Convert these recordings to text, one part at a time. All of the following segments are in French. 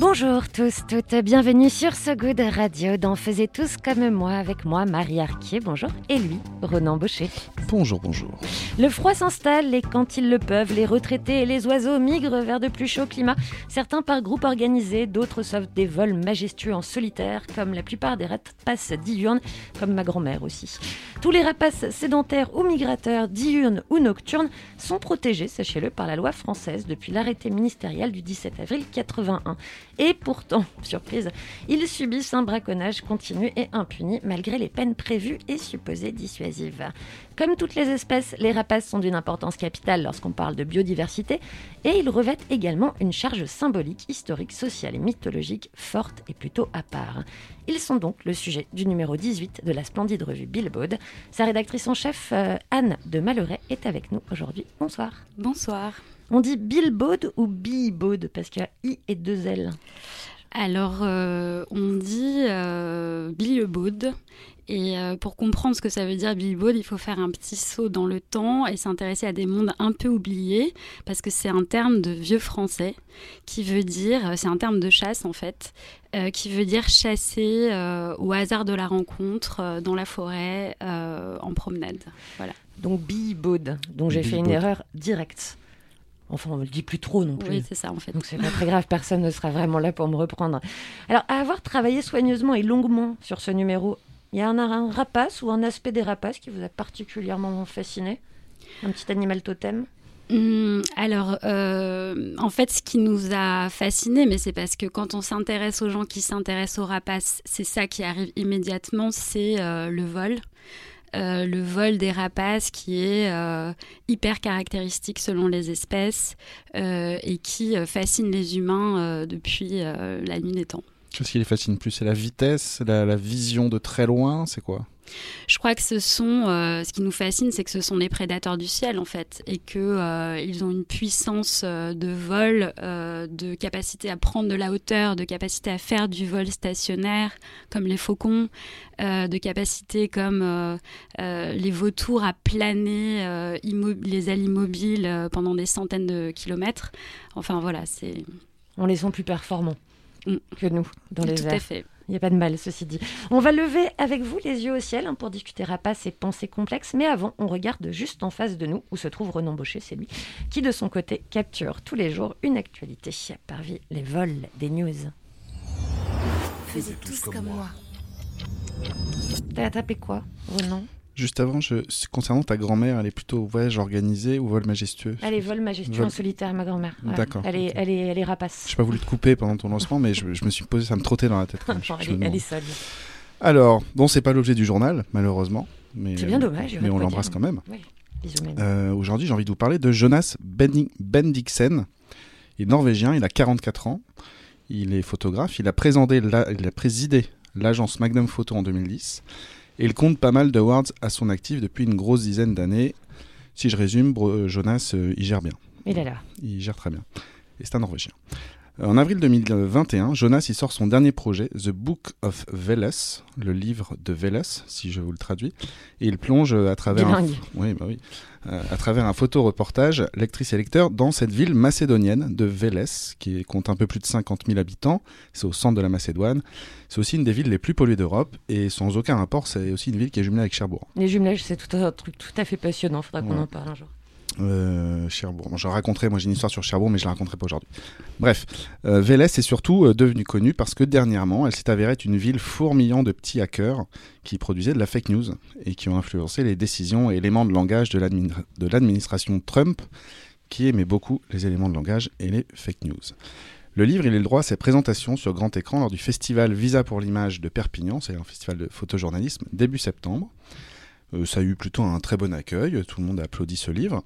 Bonjour tous, toutes, bienvenue sur So Good Radio dans Faisez tous comme moi avec moi Marie Arquier, bonjour, et lui, Ronan Baucher. Bonjour, bonjour. Le froid s'installe et quand ils le peuvent, les retraités et les oiseaux migrent vers de plus chauds climats, certains par groupe organisé, d'autres sauvent des vols majestueux en solitaire, comme la plupart des rapaces diurnes, comme ma grand-mère aussi. Tous les rapaces sédentaires ou migrateurs, diurnes ou nocturnes, sont protégés, sachez-le, par la loi française depuis l'arrêté ministériel du 17 avril 81. Et pourtant, surprise, ils subissent un braconnage continu et impuni malgré les peines prévues et supposées dissuasives. Comme toutes les espèces, les rapaces sont d'une importance capitale lorsqu'on parle de biodiversité et ils revêtent également une charge symbolique, historique, sociale et mythologique forte et plutôt à part. Ils sont donc le sujet du numéro 18 de la splendide revue Billboard. Sa rédactrice en chef, euh, Anne de Malheureux, est avec nous aujourd'hui. Bonsoir. Bonsoir. On dit Billboard ou Billboard parce qu'il y a I et deux L. Alors, euh, on dit euh, Billboard. Et euh, pour comprendre ce que ça veut dire Billboard, il faut faire un petit saut dans le temps et s'intéresser à des mondes un peu oubliés, parce que c'est un terme de vieux français qui veut dire, c'est un terme de chasse en fait, euh, qui veut dire chasser euh, au hasard de la rencontre euh, dans la forêt, euh, en promenade. Voilà. Donc Billboard. Donc j'ai fait une erreur directe. Enfin, on ne le dit plus trop non plus. Oui, c'est ça en fait. Donc c'est pas très grave, personne ne sera vraiment là pour me reprendre. Alors, à avoir travaillé soigneusement et longuement sur ce numéro, il y a un, un rapace ou un aspect des rapaces qui vous a particulièrement fasciné? Un petit animal totem? Hum, alors, euh, en fait, ce qui nous a fascinés, mais c'est parce que quand on s'intéresse aux gens qui s'intéressent aux rapaces, c'est ça qui arrive immédiatement, c'est euh, le vol. Euh, le vol des rapaces qui est euh, hyper caractéristique selon les espèces euh, et qui fascine les humains depuis la nuit des temps. Qu'est-ce qui les fascine plus C'est la vitesse, la vision de très loin C'est quoi? Je crois que ce sont, euh, ce qui nous fascine, c'est que ce sont des prédateurs du ciel en fait, et que euh, ils ont une puissance euh, de vol, euh, de capacité à prendre de la hauteur, de capacité à faire du vol stationnaire, comme les faucons, de capacité comme les vautours à planer les ailes immobiles pendant des centaines de kilomètres. Enfin voilà, c'est On les sent plus performants Mm. que nous dans les tout à airs. fait. Il n'y a pas de mal, ceci dit. On va lever avec vous les yeux au ciel hein, pour discuter rapaces et pensées complexes. Mais avant, on regarde juste en face de nous où se trouve Renan Baucher, c'est lui, qui de son côté capture tous les jours une actualité parmi les vols des news. Faisiez tous comme moi. T'as tapé quoi, Renan? Juste avant, je, concernant ta grand-mère, elle est plutôt voyage organisé ou vol majestueux? Allez, vol majestueux Vol- en solitaire, ma grand-mère. D'accord, Elle est, ok. elle est, elle est rapace. Je n'ai pas voulu te couper pendant ton lancement, mais je, je me suis posé, ça me trottait dans la tête. quand même. Elle, est, elle est seule. Alors, bon, c'est pas l'objet du journal, malheureusement. Mais, C'est bien dommage. j'aurais Mais on l'embrasse quand même. Oui. Euh, Aujourd'hui, j'ai envie de vous parler de Jonas Bendi- Bendiksen. Il est norvégien, il a 44 ans. Il est photographe. Il a, présenté la- il a présidé l'agence Magnum Photo en 2010. Et il compte pas mal d'awards à son actif depuis une grosse dizaine d'années. Si je résume, Jonas, euh, il gère bien. Il est là. Il gère très bien. Et c'est un Norvégien. Euh, En avril 2021, Jonas il sort son dernier projet, The Book of Veles, le livre de Veles, si je vous le traduis. Et il plonge euh, à travers, un, oui, bah oui, Euh, à travers un photoreportage, lectrice et lecteur, dans cette ville macédonienne de Veles, qui compte un peu plus de 50 000 habitants. C'est au centre de la Macédoine. C'est aussi une des villes les plus polluées d'Europe. Et sans aucun rapport, c'est aussi une ville qui est jumelée avec Cherbourg. Les jumelages, c'est tout un truc tout à fait passionnant. Faudra qu'on Ouais. en parle un jour. Euh, Cherbourg. Je raconterai, moi j'ai une histoire sur Cherbourg, mais je la raconterai pas aujourd'hui. Bref, euh, Vélez est surtout euh, devenue connue parce que dernièrement, elle s'est avérée être une ville fourmillant de petits hackers qui produisaient de la fake news et qui ont influencé les décisions et éléments de langage de l'administration Trump, qui aimait beaucoup les éléments de langage et les fake news. Le livre, il est le droit à ses présentations sur grand écran lors du festival Visa pour l'image de Perpignan, c'est un festival de photojournalisme, début septembre. Euh, ça a eu plutôt un très bon accueil, tout le monde a applaudi ce livre.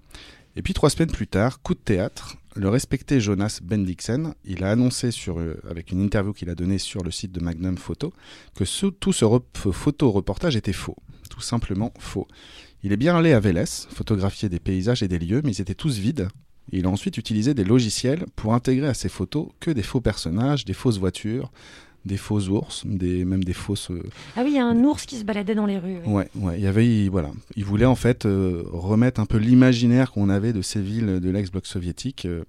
Et puis trois semaines plus tard, coup de théâtre, le respecté Jonas Bendixen, il a annoncé euh, avec une interview qu'il a donnée sur le site de Magnum Photo que tout ce rep- photo-reportage était faux. Tout simplement faux. Il est bien allé à Vélez, photographier des paysages et des lieux, mais ils étaient tous vides. Il a ensuite utilisé des logiciels pour intégrer à ses photos que des faux personnages, des fausses voitures, des faux ours, des, même des fausses euh, Ah oui, il y a un ours qui se baladait dans les rues. oui. Ouais, ouais, il y avait, il- voilà, il voulait en fait euh, remettre un peu l'imaginaire qu'on avait de ces villes de l'ex-bloc soviétique euh,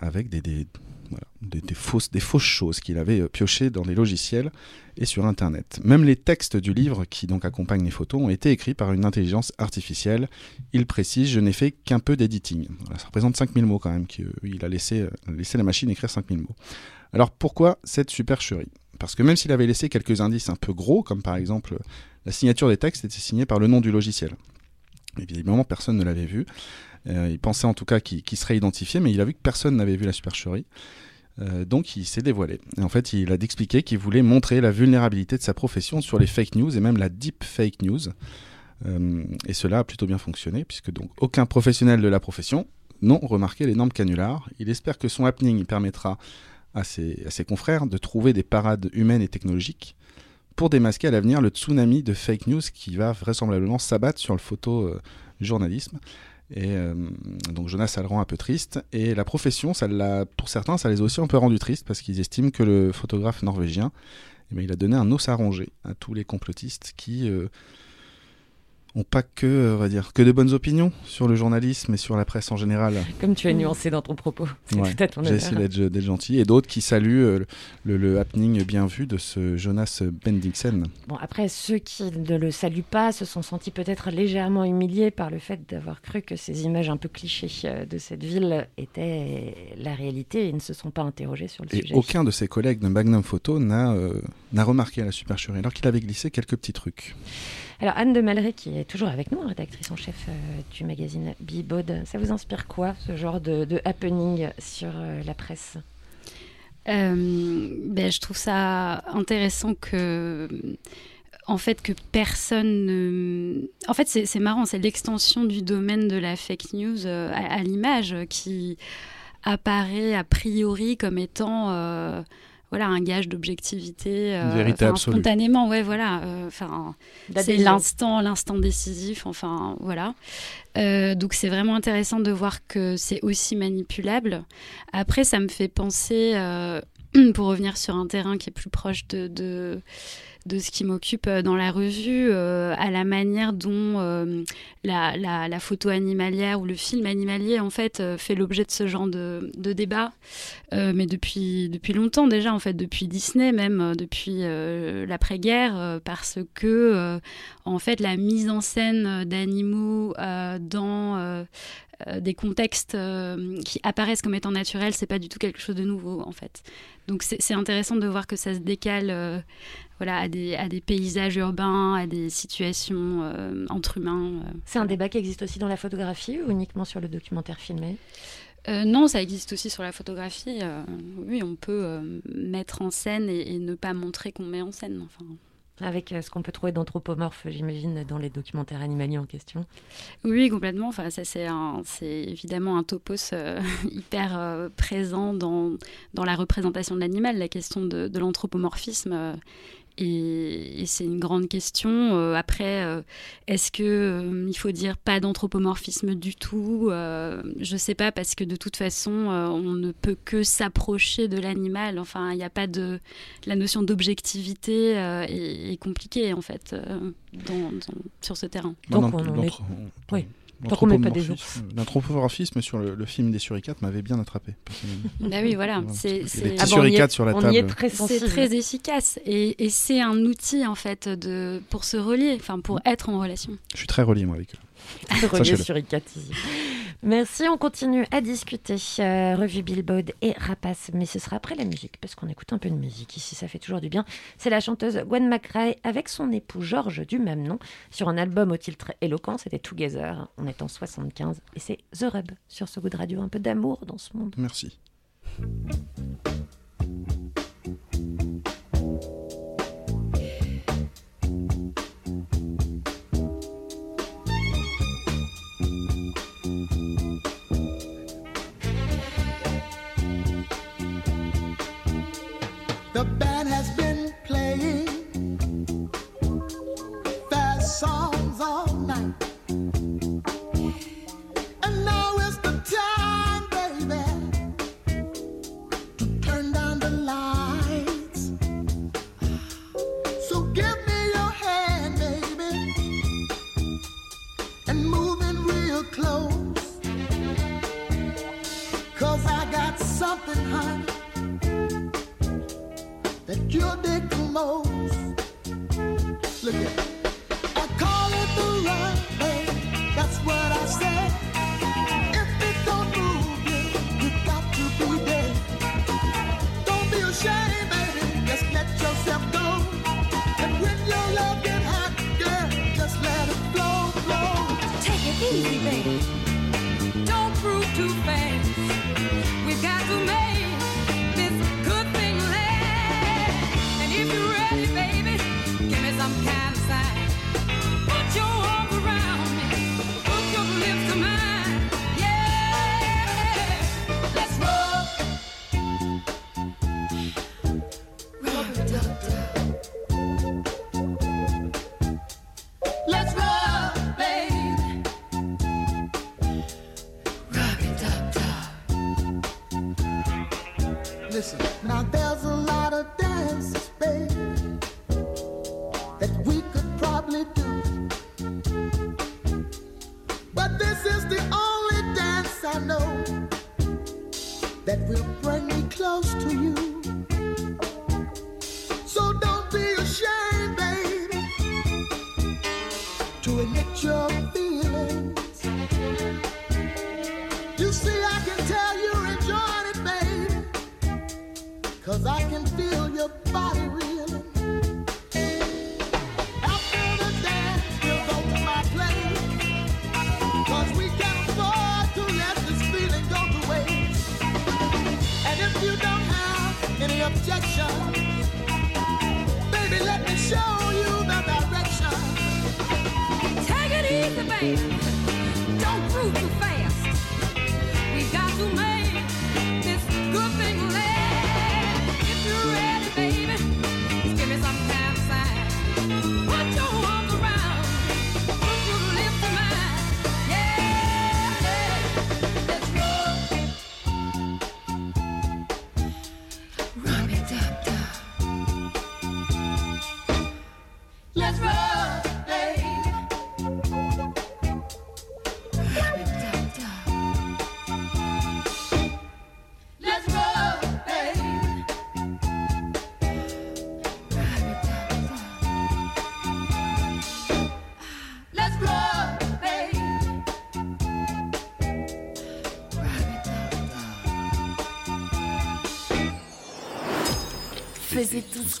avec des, des, voilà, des, des fausses, des fausses choses qu'il avait piochées dans les logiciels et sur Internet. Même les textes du livre qui donc accompagnent les photos ont été écrits par une intelligence artificielle. Il précise, je n'ai fait qu'un peu d'editing. Voilà, ça représente 5000 mots quand même, qu'il a laissé, laissé la machine écrire 5000 mots. Alors pourquoi cette supercherie? Parce que même s'il avait laissé quelques indices un peu gros, comme par exemple la signature des textes était signée par le nom du logiciel. Visiblement, personne ne l'avait vu. Euh, il pensait en tout cas qu'il serait identifié, mais il a vu que personne n'avait vu la supercherie. Euh, donc il s'est dévoilé. Et en fait, il a expliqué qu'il voulait montrer la vulnérabilité de sa profession sur les fake news et même la deep fake news. Euh, et cela a plutôt bien fonctionné, puisque donc aucun professionnel de la profession n'ont remarqué l'énorme canular. Il espère que son happening permettra à ses, confrères de trouver des parades humaines et technologiques pour démasquer à l'avenir le tsunami de fake news qui va vraisemblablement s'abattre sur le photojournalisme. Et euh, donc Jonas, ça le rend un peu triste. Et la profession, ça pour certains, ça les a aussi un peu rendus tristes parce qu'ils estiment que le photographe norvégien, eh ben, il a donné un os à ronger à tous les complotistes qui euh, ont pas que, euh, on va dire, que de bonnes opinions sur le journalisme et sur la presse en général. Comme tu es nuancé dans ton propos. C'est Ouais, tout à ton J'ai honneur. essayé d'être, gentil. Et d'autres qui saluent euh, le, le happening bien vu de ce Jonas Bendixen. Bon, après, ceux qui ne le saluent pas se sont sentis peut-être légèrement humiliés par le fait d'avoir cru que ces images un peu clichés euh, de cette ville étaient la réalité et ne se sont pas interrogés sur le Et sujet. aucun de ses collègues de Magnum Photo n'a, euh, n'a remarqué la supercherie, alors qu'il avait glissé quelques petits trucs. Alors, Anne de Malray, qui est toujours avec nous, rédactrice en chef euh, du magazine Bibode, ça vous inspire quoi, ce genre de, de happening sur euh, la presse? Euh, ben, je trouve ça intéressant que, en fait, que personne. ne- En fait, c'est marrant, c'est l'extension du domaine de la fake news euh, à, à l'image qui apparaît a priori comme étant. euh, voilà un gage d'objectivité enfin, absolue. spontanément ouais voilà euh, enfin c'est l'instant l'instant décisif enfin voilà. Euh, donc c'est vraiment intéressant de voir que c'est aussi manipulable. Après ça me fait penser euh, pour revenir sur un terrain qui est plus proche de, de, de ce qui m'occupe euh, dans la revue, euh, à la manière dont euh, la, photo animalière ou le film animalier en fait fait l'objet de ce genre de, débat, mais depuis, depuis longtemps déjà en fait, depuis Disney même, depuis l'après-guerre, parce que en fait la mise en scène d'animaux dans des contextes euh, qui apparaissent comme étant naturels, c'est pas du tout quelque chose de nouveau en fait. Donc c'est intéressant de voir que ça se décale euh, voilà, à, des, à des paysages urbains, à des situations euh, entre humains. euh, C'est un débat qui existe aussi dans la photographie ou uniquement sur le documentaire filmé? Euh, non, ça existe aussi sur la photographie. euh, oui, on peut euh, mettre en scène et, et ne pas montrer qu'on met en scène. Enfin, Avec euh, ce qu'on peut trouver d'anthropomorphe, j'imagine, dans les documentaires animaliers en question. Oui, complètement. Enfin, ça, c'est, évidemment un topos euh, hyper euh, présent dans, la représentation de l'animal, la question de, l'anthropomorphisme. Et, et c'est une grande question. Euh, après, euh, est-ce que euh, il faut dire pas d'anthropomorphisme du tout? Euh, Je sais pas parce que de toute façon, euh, on ne peut que s'approcher de l'animal. Enfin, il n'y a pas de la notion d'objectivité euh, est, est compliquée en fait euh, dans- dans- sur ce terrain. Donc, on est- Oui. Tant qu'on met pas des l'anthropomorphisme- sur le, le film des suricates m'avait bien attrapé. personnellement. Bah oui, voilà. Voilà, C'est, Ah petits on y est- suricates sur la on table. y est très C'est très efficace et, et c'est un outil en fait de pour se relier, enfin pour être en relation. Je suis très relié moi avec eux. Relié sur Icat ici. Merci, on continue à discuter. Euh, revue Billboard et Rapace, mais ce sera après la musique, parce qu'on écoute un peu de musique ici, ça fait toujours du bien. C'est la chanteuse Gwen McRae avec son époux George du même nom, sur un album au titre éloquent, c'était Together, on est en 75, et c'est The Rub sur ce goût de radio, un peu d'amour dans ce monde. Merci. Songs all night. And now is the time, baby, to turn down the lights. So give me your hand, baby, and move in real close. Cause I got something, that you'll the most. Look life.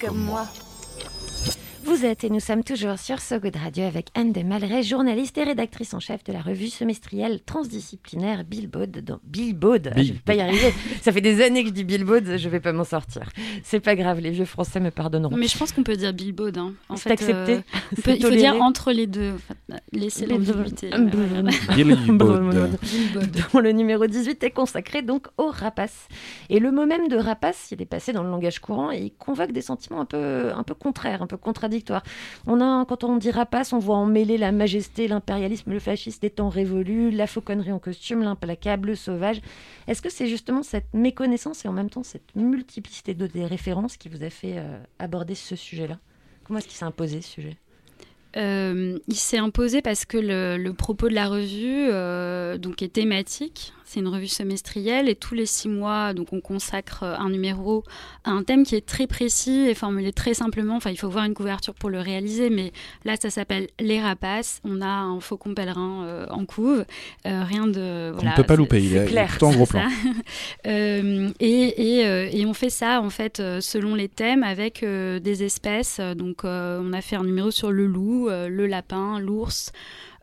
Comme moi. Vous êtes et nous sommes toujours sur So Good Radio avec Anne de Malray, journaliste et rédactrice en chef de la revue semestrielle transdisciplinaire Billboard. Dans... Billboard, je vais pas y arriver. Ça fait des années que je dis Billboard, je vais pas m'en sortir. C'est pas grave, les vieux français me pardonneront. Mais je pense qu'on peut dire Billboard. Hein. En fait, accepté. euh, on peut- il faut dire entre les deux. En fait, laisser l'ambiguïté. Billboard. dont le numéro 18 est consacré donc au rapace. Et le mot même de rapace, il est passé dans le langage courant et il convoque des sentiments un peu, un peu contraires, un peu contradictoires. On a, quand on dit rapace, on voit en mêler la majesté, l'impérialisme, le fascisme des temps révolus, la fauconnerie en costume, l'implacable, le sauvage. Est-ce que c'est justement cette méconnaissance et en même temps cette multiplicité de des références qui vous a fait euh, aborder ce sujet-là? Comment est-ce qu'il s'est imposé ce sujet? Euh, il s'est imposé parce que le, le propos de la revue euh, donc est thématique. C'est une revue semestrielle et tous les six mois, donc on consacre euh, un numéro à un thème qui est très précis et formulé très simplement. Enfin, il faut voir une couverture pour le réaliser, mais là, ça s'appelle Les Rapaces. On a un faucon pèlerin euh, en couve. Euh, rien de. On ne peut pas louper, il c'est est clair, tout en gros plan. et, et, et on fait ça en fait selon les thèmes avec des espèces. Donc on a fait un numéro sur le loup, le lapin, l'ours.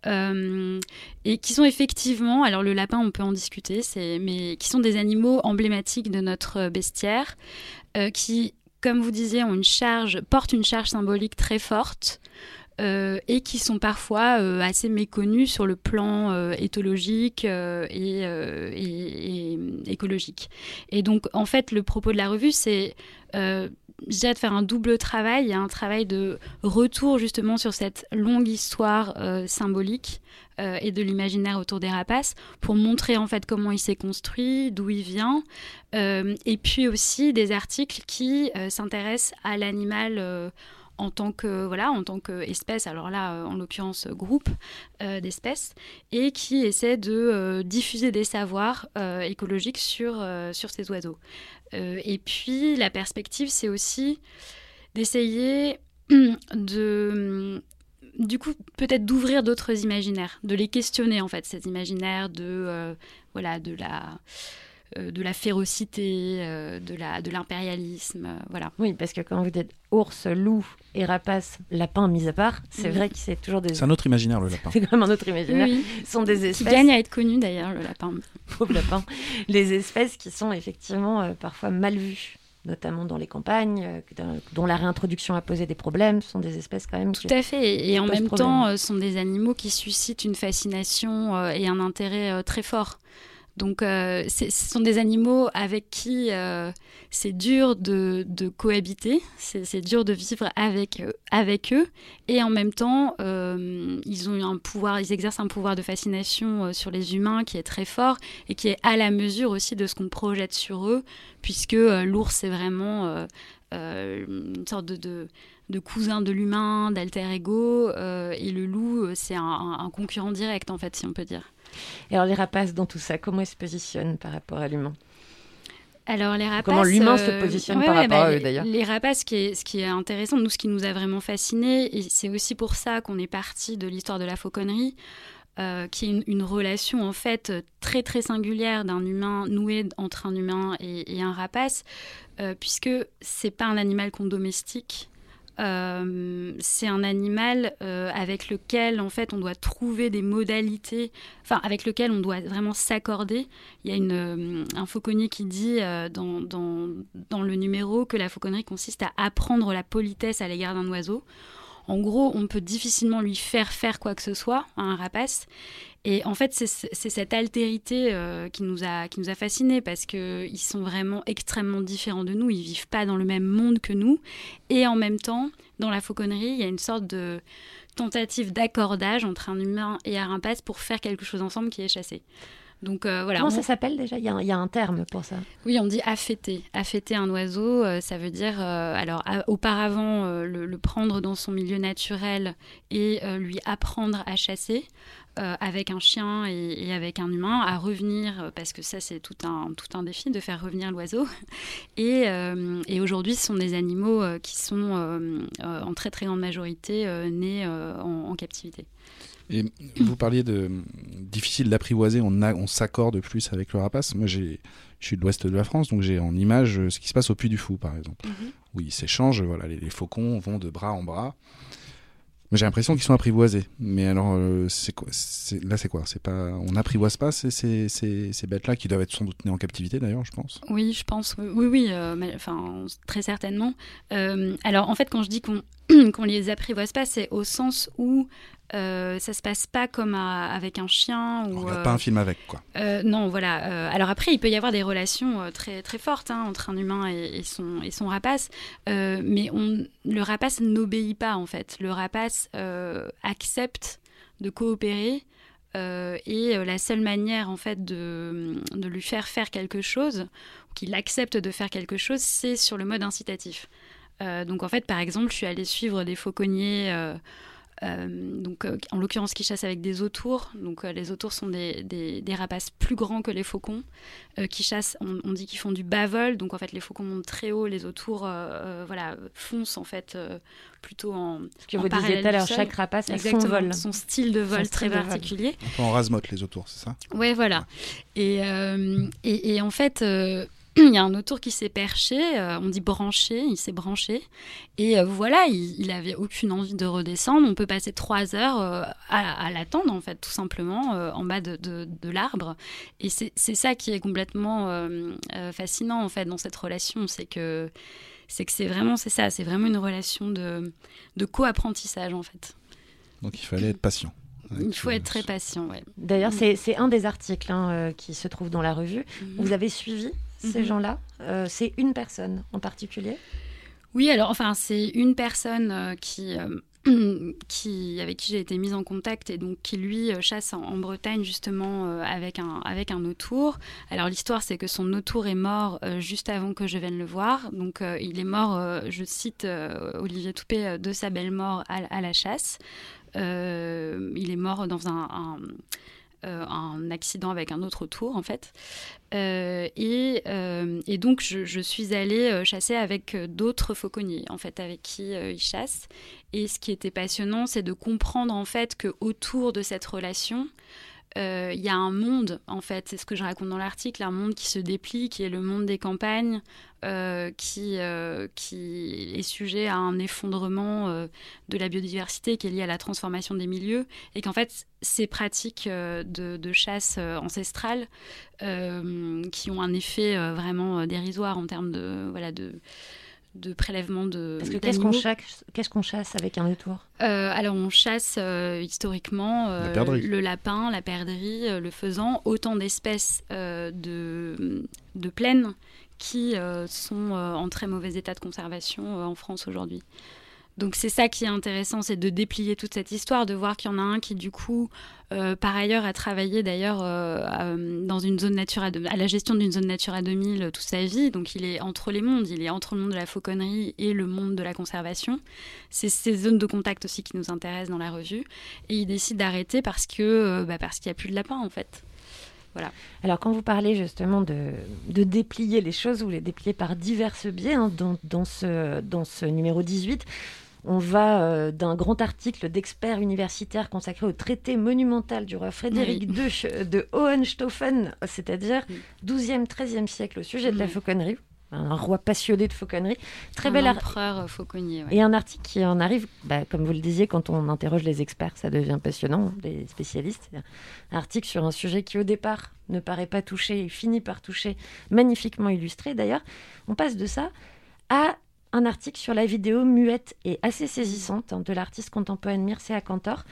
Euh, et qui sont effectivement, alors le lapin on peut en discuter, mais qui sont des animaux emblématiques de notre bestiaire, euh, qui, comme vous disiez, ont une charge, portent une charge symbolique très forte. euh, et qui sont parfois assez méconnus sur le plan éthologique et, écologique. Et donc, en fait, le propos de la revue, c'est je dirais de faire un double travail. Un travail de retour justement sur cette longue histoire euh, symbolique euh, et de l'imaginaire autour des rapaces pour montrer en fait comment il s'est construit, d'où il vient, euh, et puis aussi des articles qui s'intéressent à l'animal. en tant que voilà en tant qu'espèce alors là en l'occurrence groupe d'espèces et qui essaie de diffuser des savoirs écologiques sur sur ces oiseaux et puis la perspective c'est aussi d'essayer de du coup peut-être d'ouvrir d'autres imaginaires de les questionner en fait ces imaginaires de euh, voilà de la euh, de la férocité euh, de la de l'impérialisme euh, voilà Oui, parce que quand vous dites ours, loup et rapace, lapin mis à part, c'est vrai que c'est toujours des. C'est un autre imaginaire, le lapin. C'est quand même un autre imaginaire. Oui, Ce sont des qui espèces. gagne à être connu d'ailleurs le lapin pauvre lapin, les espèces qui sont effectivement euh, parfois mal vues, notamment dans les campagnes, euh, dans- dont la réintroduction a posé des problèmes. Ce sont des espèces quand même qui Tout à fait. Et, et en même problème. temps, euh, ce sont des animaux qui suscitent une fascination euh, et un intérêt euh, très fort. Donc, euh, ce sont des animaux avec qui euh, c'est dur de, cohabiter, c'est dur de vivre avec, eux- avec eux. Et en même temps, euh, ils ont un pouvoir, ils exercent un pouvoir de fascination euh, sur les humains qui est très fort et qui est à la mesure aussi de ce qu'on projette sur eux, puisque euh, l'ours, c'est vraiment euh, euh, une sorte de- cousin de l'humain, d'alter ego, euh, et le loup, euh, c'est un concurrent direct, en fait, si on peut dire. Et alors les rapaces dans tout ça, comment ils se positionnent par rapport à l'humain? Alors, les rapaces... Comment l'humain euh, se positionne par rapport à eux, d'ailleurs? Les rapaces, ce qui, est, ce qui est intéressant, nous, ce qui nous a vraiment fascinés, et c'est aussi pour ça qu'on est parti de l'histoire de la fauconnerie, euh, qui est une, une relation, en fait, très, très singulière d'un humain noué entre un humain et, et un rapace, euh, puisque c'est pas un animal qu'on domestique, Euh, c'est un animal euh, avec lequel en fait on doit trouver des modalités, enfin avec lequel on doit vraiment s'accorder. Il y a une, euh, un fauconnier qui dit dans, dans le numéro que la fauconnerie consiste à apprendre la politesse à l'égard d'un oiseau. En gros, on peut difficilement lui faire faire quoi que ce soit à un rapace. Et en fait, c'est cette altérité euh, qui nous a qui nous a fascinés parce que ils sont vraiment extrêmement différents de nous. Ils vivent pas dans le même monde que nous. Et en même temps, dans la fauconnerie, il y a une sorte de tentative d'accordage entre un humain et un rapace pour faire quelque chose ensemble qui est chassé. Donc euh, voilà. Comment on- ça s'appelle déjà? Il y, a un, il y a un terme pour ça. oui, on dit affêter. Affêter un oiseau, euh, ça veut dire, euh, alors auparavant, le, le prendre dans son milieu naturel et lui apprendre à chasser euh, avec un chien et, et avec un humain, à revenir, parce que ça c'est tout un, tout un défi de faire revenir l'oiseau. Et, euh, et aujourd'hui, ce sont des animaux euh, qui sont en très très grande majorité nés en, en captivité. Et vous parliez de difficile d'apprivoiser, on, a- on s'accorde plus avec le rapace. Moi, j'ai, je suis de l'ouest de la France, donc j'ai en image euh, ce qui se passe au Puy du Fou, par exemple, où ils s'échangent. Voilà, les, les faucons vont de bras en bras. Mais j'ai l'impression qu'ils sont apprivoisés. Mais alors, euh, c'est quoi Là, c'est quoi? C'est pas, on n'apprivoise pas ces, ces, ces, ces bêtes-là qui doivent être sans doute nées en captivité, d'ailleurs, je pense? Oui, je pense. Oui, oui, euh, mais- enfin, très certainement. Euh, alors, en fait, quand je dis qu'on qu'on les apprivoise pas, c'est au sens où euh, ça se passe pas comme à- avec un chien On regarde euh, pas un film avec, quoi. euh, non, voilà. Euh, alors après, il peut y avoir des relations très très fortes hein, entre un humain et, et son et son rapace, mais on, le rapace n'obéit pas en fait. Le rapace accepte de coopérer. et la seule manière en fait de, de lui faire faire quelque chose, ou qu'il accepte de faire quelque chose, c'est sur le mode incitatif. Donc en fait, par exemple, je suis allée suivre des fauconniers donc, euh, en l'occurrence, qui chassent avec des autours. Donc, euh, les autours sont des, des- des rapaces plus grands que les faucons, euh, qui chassent. On, on dit qu'ils font du bas vol. Donc, en fait, les faucons montent très haut, les autours, euh, euh, voilà, foncent en fait euh, plutôt en. Ce que en vous disiez tout à l'heure, chaque rapace a son vol. son style de vol Son très de vol. particulier. Un peu en rasemote, les autours, c'est ça? Ouais, voilà. Et, euh, et, et en fait, euh, il y a un autour qui s'est perché, euh, on dit branché, il s'est branché. Et euh, voilà, il, il avait aucune envie de redescendre. On peut passer trois heures euh, à, à l'attendre, en fait, tout simplement, euh, en bas de, de, de l'arbre. Et c'est ça qui est complètement euh, euh, fascinant, en fait, dans cette relation. C'est que c'est que c'est vraiment, c'est ça, c'est vraiment une relation de, de co-apprentissage, en fait. Donc il fallait être patient. Il faut être très patient, ouais. D'ailleurs, Mm. c'est un des articles hein, qui se trouve dans la revue. Vous avez suivi ces Mhm. gens-là Euh, C'est une personne en particulier Oui, alors enfin, c'est une personne euh, qui, euh, qui, avec qui j'ai été mise en contact et donc qui lui chasse en, en Bretagne justement euh, avec un avec un autour. Alors l'histoire c'est que son autour est mort euh, juste avant que je vienne le voir. Donc euh, il est mort, je cite Olivier Toupé, de sa belle mort à, à la chasse. Il est mort dans un, un, euh, un accident avec un autre tour en fait. Euh, et, euh, et donc je, je suis allée chasser avec d'autres fauconniers en fait avec qui ils chassent. Et ce qui était passionnant, c'est de comprendre en fait que autour de cette relation, il y a un monde en fait, c'est ce que je raconte dans l'article, un monde qui se déplie, qui est le monde des campagnes, euh, qui, euh, qui est sujet à un effondrement euh, de la biodiversité qui est lié à la transformation des milieux, et qu'en fait ces pratiques euh, de, chasse euh, ancestrale euh, qui ont un effet euh, vraiment euh, dérisoire en termes de voilà de de prélèvement de Parce que qu'est-ce qu'on chasse, avec un autour Euh, alors on chasse euh, historiquement euh, La le lapin, la perdrix, euh, le faisan, autant d'espèces euh, de, de plaine qui euh, sont euh, en très mauvais état de conservation euh, en France aujourd'hui. Donc c'est ça qui est intéressant, c'est de déplier toute cette histoire, de voir qu'il y en a un qui du coup, euh, par ailleurs, a travaillé d'ailleurs euh, dans une zone Natura, à la gestion d'une zone Natura 2000 toute sa vie. Donc il est entre les mondes, il est entre le monde de la fauconnerie et le monde de la conservation. C'est ces zones de contact aussi qui nous intéressent dans la revue. Et il décide d'arrêter parce que euh, bah, parce qu'il n'y a plus de lapin en fait. Alors, quand vous parlez justement de, de déplier les choses, vous les dépliez par divers biais. hein, dans, dans ce, dans ce numéro 18, on va euh, d'un grand article d'experts universitaires consacré au traité monumental du roi Frédéric II de Hohenstaufen, c'est-à-dire Oui. 12e, 13e siècle, au sujet de la fauconnerie. Un roi passionné de fauconnerie. Très Un bel empereur euh, fauconnier. ouais. Et un article qui en arrive, bah, comme vous le disiez, quand on interroge les experts, ça devient passionnant, les spécialistes. Un article sur un sujet qui, au départ, ne paraît pas touché et finit par toucher, magnifiquement illustré d'ailleurs. On passe de ça à un article sur la vidéo muette et assez saisissante hein, de l'artiste contemporaine Mircea Cantor,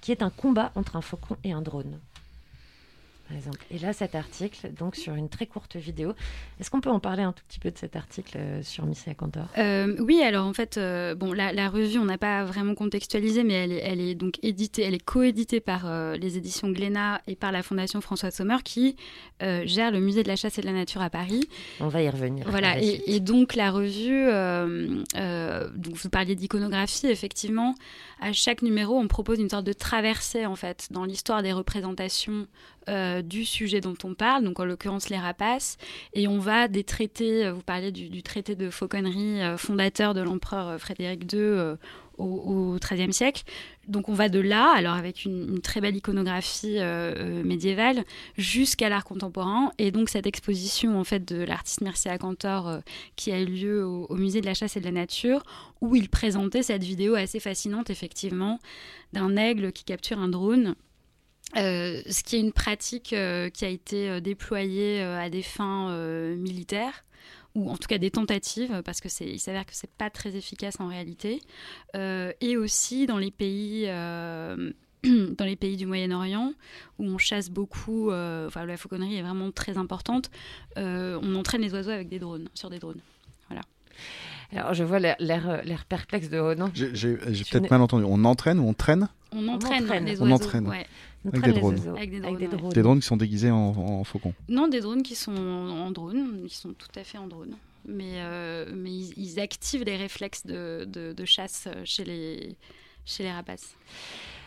qui est un combat entre un faucon et un drone. Par exemple. Et là, cet article, donc sur une très courte vidéo, est-ce qu'on peut en parler un tout petit peu de cet article euh, sur Mircea Cantor Euh, oui, alors en fait, euh, bon, la, la revue, on n'a pas vraiment contextualisé, mais elle est, elle est donc éditée, elle est coéditée par euh, les éditions Glénat et par la Fondation François Sommer qui gère le musée de la chasse et de la nature à Paris. On va y revenir. Voilà, et, et donc la revue, donc vous parliez d'iconographie, effectivement, à chaque numéro, on propose une sorte de traversée en fait dans l'histoire des représentations euh, du sujet dont on parle, donc en l'occurrence les rapaces, et on va des traités, euh, vous parliez du, traité de fauconnerie euh, fondateur de l'empereur Frédéric II au, XIIIe siècle. Donc on va de là, alors avec une, très belle iconographie euh, euh, médiévale, jusqu'à l'art contemporain. Et donc cette exposition en fait de l'artiste Mircea Cantor euh, qui a eu lieu au, musée de la chasse et de la nature, où il présentait cette vidéo assez fascinante effectivement d'un aigle qui capture un drone. Ce qui est une pratique qui a été déployée à des fins militaires ou en tout cas des tentatives parce que c'est il s'avère que c'est pas très efficace en réalité. Euh, et aussi dans les pays euh, dans les pays du Moyen-Orient où on chasse beaucoup euh, enfin la fauconnerie est vraiment très importante on entraîne les oiseaux avec des drones sur des drones Alors, je vois l'air- perplexe de Ronan. J'ai peut-être mal entendu. On entraîne ou on traîne on entraîne, entraîne. les On oiseaux entraîne. ouais. On Avec traîne des les drones. oiseaux. Avec des Avec des drones, ouais. drones. Des drones qui sont déguisés en, en faucon. Non, des drones qui sont en, en drone, qui sont tout à fait en drone. Mais, euh, mais ils, ils activent les réflexes de, de- de chasse chez les, chez les rapaces.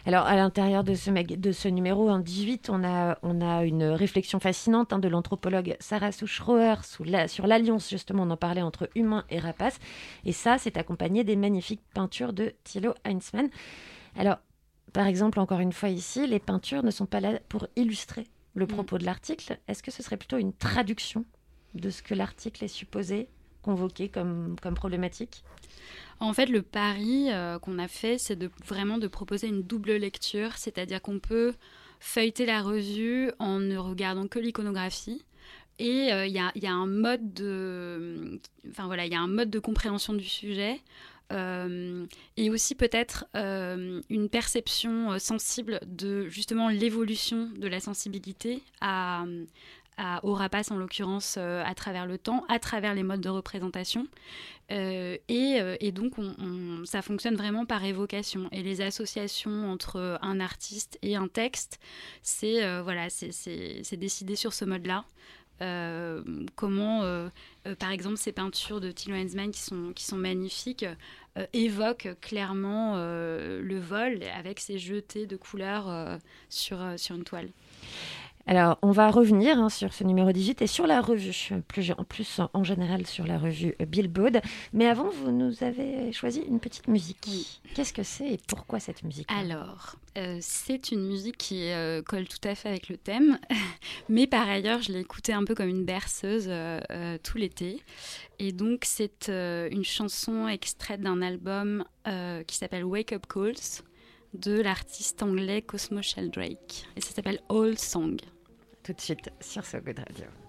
Alors, à l'intérieur de ce, mag- de ce numéro en 18, on a, on a une réflexion fascinante hein, de l'anthropologue Sarah Souchroer la- sur l'alliance, justement, on en parlait entre humains et rapaces. Et ça, c'est accompagné des magnifiques peintures de Thilo Heinzmann. Alors, par exemple, encore une fois ici, les peintures ne sont pas là pour illustrer le propos de l'article. Est-ce que ce serait plutôt une traduction de ce que l'article est supposé comme, problématique En fait, le pari euh, qu'on a fait, c'est de, vraiment de proposer une double lecture, c'est-à-dire qu'on peut feuilleter la revue en ne regardant que l'iconographie. Et euh, il y, a, un mode de, voilà, il y a un mode de compréhension du sujet euh, et aussi peut-être une perception sensible de justement l'évolution de la sensibilité à, à, au rapace en l'occurrence euh, à travers le temps, à travers les modes de représentation. Euh, et, euh, et donc on- ça fonctionne vraiment par évocation. Et les associations entre un artiste et un texte, c'est voilà, c'est- décidé sur ce mode-là. Comment, par exemple, ces peintures de Thilo Hensman qui sont, qui sont magnifiques évoquent clairement le vol avec ces jetés de couleurs sur, sur une toile. Alors, on va revenir hein, sur ce numéro 18 et sur la revue, plus, en plus en général sur la revue Billboard. Mais avant, vous nous avez choisi une petite musique. Oui. Qu'est-ce que c'est et pourquoi cette musique Alors, euh, c'est une musique qui euh, colle tout à fait avec le thème, mais par ailleurs, je l'ai écoutée un peu comme une berceuse euh, tout l'été. Et donc, c'est une chanson extraite d'un album qui s'appelle Wake Up Calls de l'artiste anglais Cosmo Sheldrake. Et ça s'appelle Old Song. Tout de suite sur So Good Radio.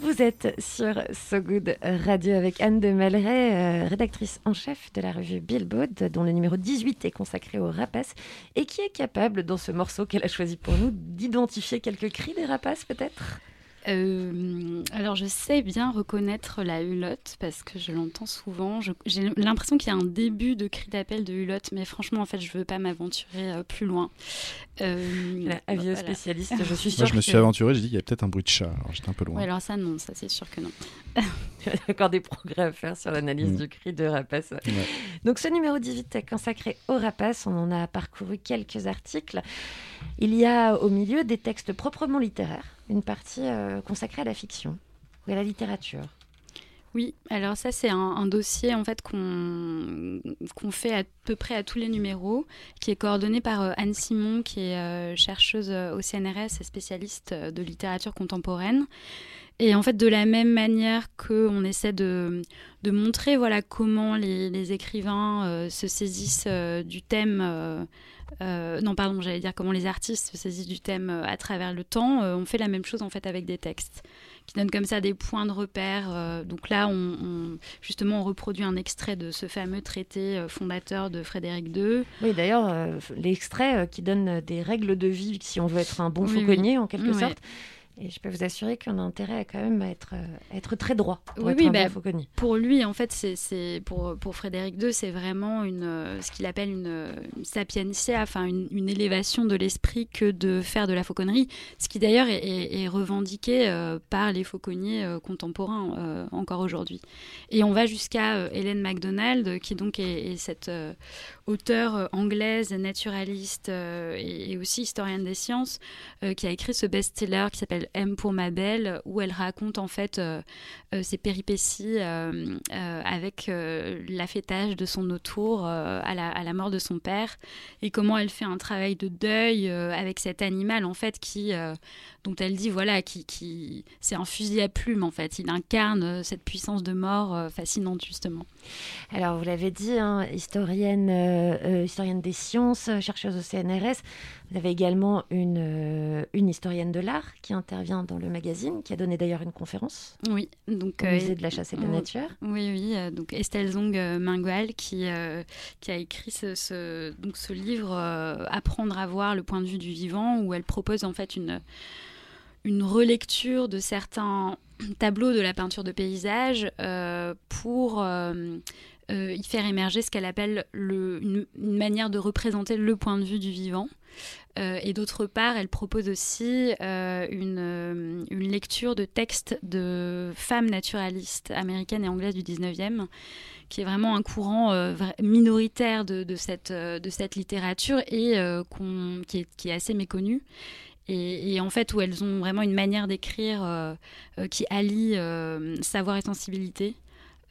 Vous êtes sur So Good Radio avec Anne de Malray, euh, rédactrice en chef de la revue Billboard, dont le numéro 18 est consacré aux rapaces et qui est capable, dans ce morceau qu'elle a choisi pour nous, d'identifier quelques cris des rapaces peut-être? Euh, alors, je sais bien reconnaître la hulotte parce que je l'entends souvent. J'ai l'impression qu'il y a un début de cri d'appel de hulotte, mais franchement, en fait, je veux pas m'aventurer euh, plus loin. Euh, La voilà. spécialiste, je suis sûre Moi, je me suis que- aventuré, j'ai dit qu'il y a peut-être un bruit de chat. Alors, j'étais un peu loin. Ouais, alors ça, non, ça, c'est sûr que non. Il y a encore des progrès à faire sur l'analyse Mm. du cri de rapace. Ouais. Donc ce numéro 18 est consacré aux rapaces. On en a parcouru quelques articles. Il y a au milieu des textes proprement littéraires, une partie euh, consacrée à la fiction ou à la littérature. Oui, alors ça c'est un, dossier en fait qu'on qu'on fait à peu près à tous les numéros, qui est coordonné par euh, Anne Simon, qui est euh, chercheuse au CNRS et spécialiste de littérature contemporaine. Et en fait, de la même manière qu'on essaie de, de montrer voilà, comment les, écrivains se saisissent du thème, euh, non pardon, j'allais dire comment les artistes se saisissent du thème euh, à travers le temps, euh, on fait la même chose en fait avec des textes qui donnent comme ça des points de repère. euh, donc là, on, on- justement, on reproduit un extrait de ce fameux traité fondateur de Frédéric II. Oui, d'ailleurs, l'extrait qui donne des règles de vie si on veut être un bon Oui, oui. fauconnier, en quelque sorte. Et je peux vous assurer qu'on a intérêt à quand même être, euh, être très droit pour Oui, être oui, un bah, bon. Pour lui, en fait, c'est, c'est pour, pour Frédéric II, c'est vraiment une, euh, ce qu'il appelle une, euh, une sapientia, enfin une, une élévation de l'esprit que de faire de la fauconnerie, ce qui d'ailleurs est, est- est revendiqué euh, par les fauconniers euh, contemporains euh, encore aujourd'hui. Et on va jusqu'à Hélène MacDonald, qui donc est, est cette auteure euh, anglaise, naturaliste euh, et, aussi historienne des sciences, euh, qui a écrit ce best-seller qui s'appelle M pour ma belle, où elle raconte en fait ses péripéties avec l'affêtage de son autour à, la, à la mort de son père et comment elle fait un travail de deuil avec cet animal en fait qui dont elle dit voilà qui, qui c'est un fusil à plumes en fait. Il incarne cette puissance de mort fascinante justement. Alors, vous l'avez dit, hein, historienne, euh, euh, historienne des sciences, euh, chercheuse au CNRS. Vous avez également une, une historienne de l'art qui intervient dans le magazine, qui a donné d'ailleurs une conférence oui donc au euh, musée de la chasse et de la nature. Oui, oui, donc Estelle Zong Mingual qui, qui a écrit ce, ce- donc ce livre Apprendre à voir le point de vue du vivant, où elle propose en fait une, une relecture de certains tableaux de la peinture de paysage euh, pour euh, euh, y faire émerger ce qu'elle appelle le, une, manière de représenter le point de vue du vivant. Euh, et d'autre part, elle propose aussi euh, une, lecture de textes de femmes naturalistes américaines et anglaises du 19e, qui est vraiment un courant minoritaire de, cette, littérature et qui, est, assez méconnu. Et, en fait, où elles ont vraiment une manière d'écrire qui allie savoir et sensibilité.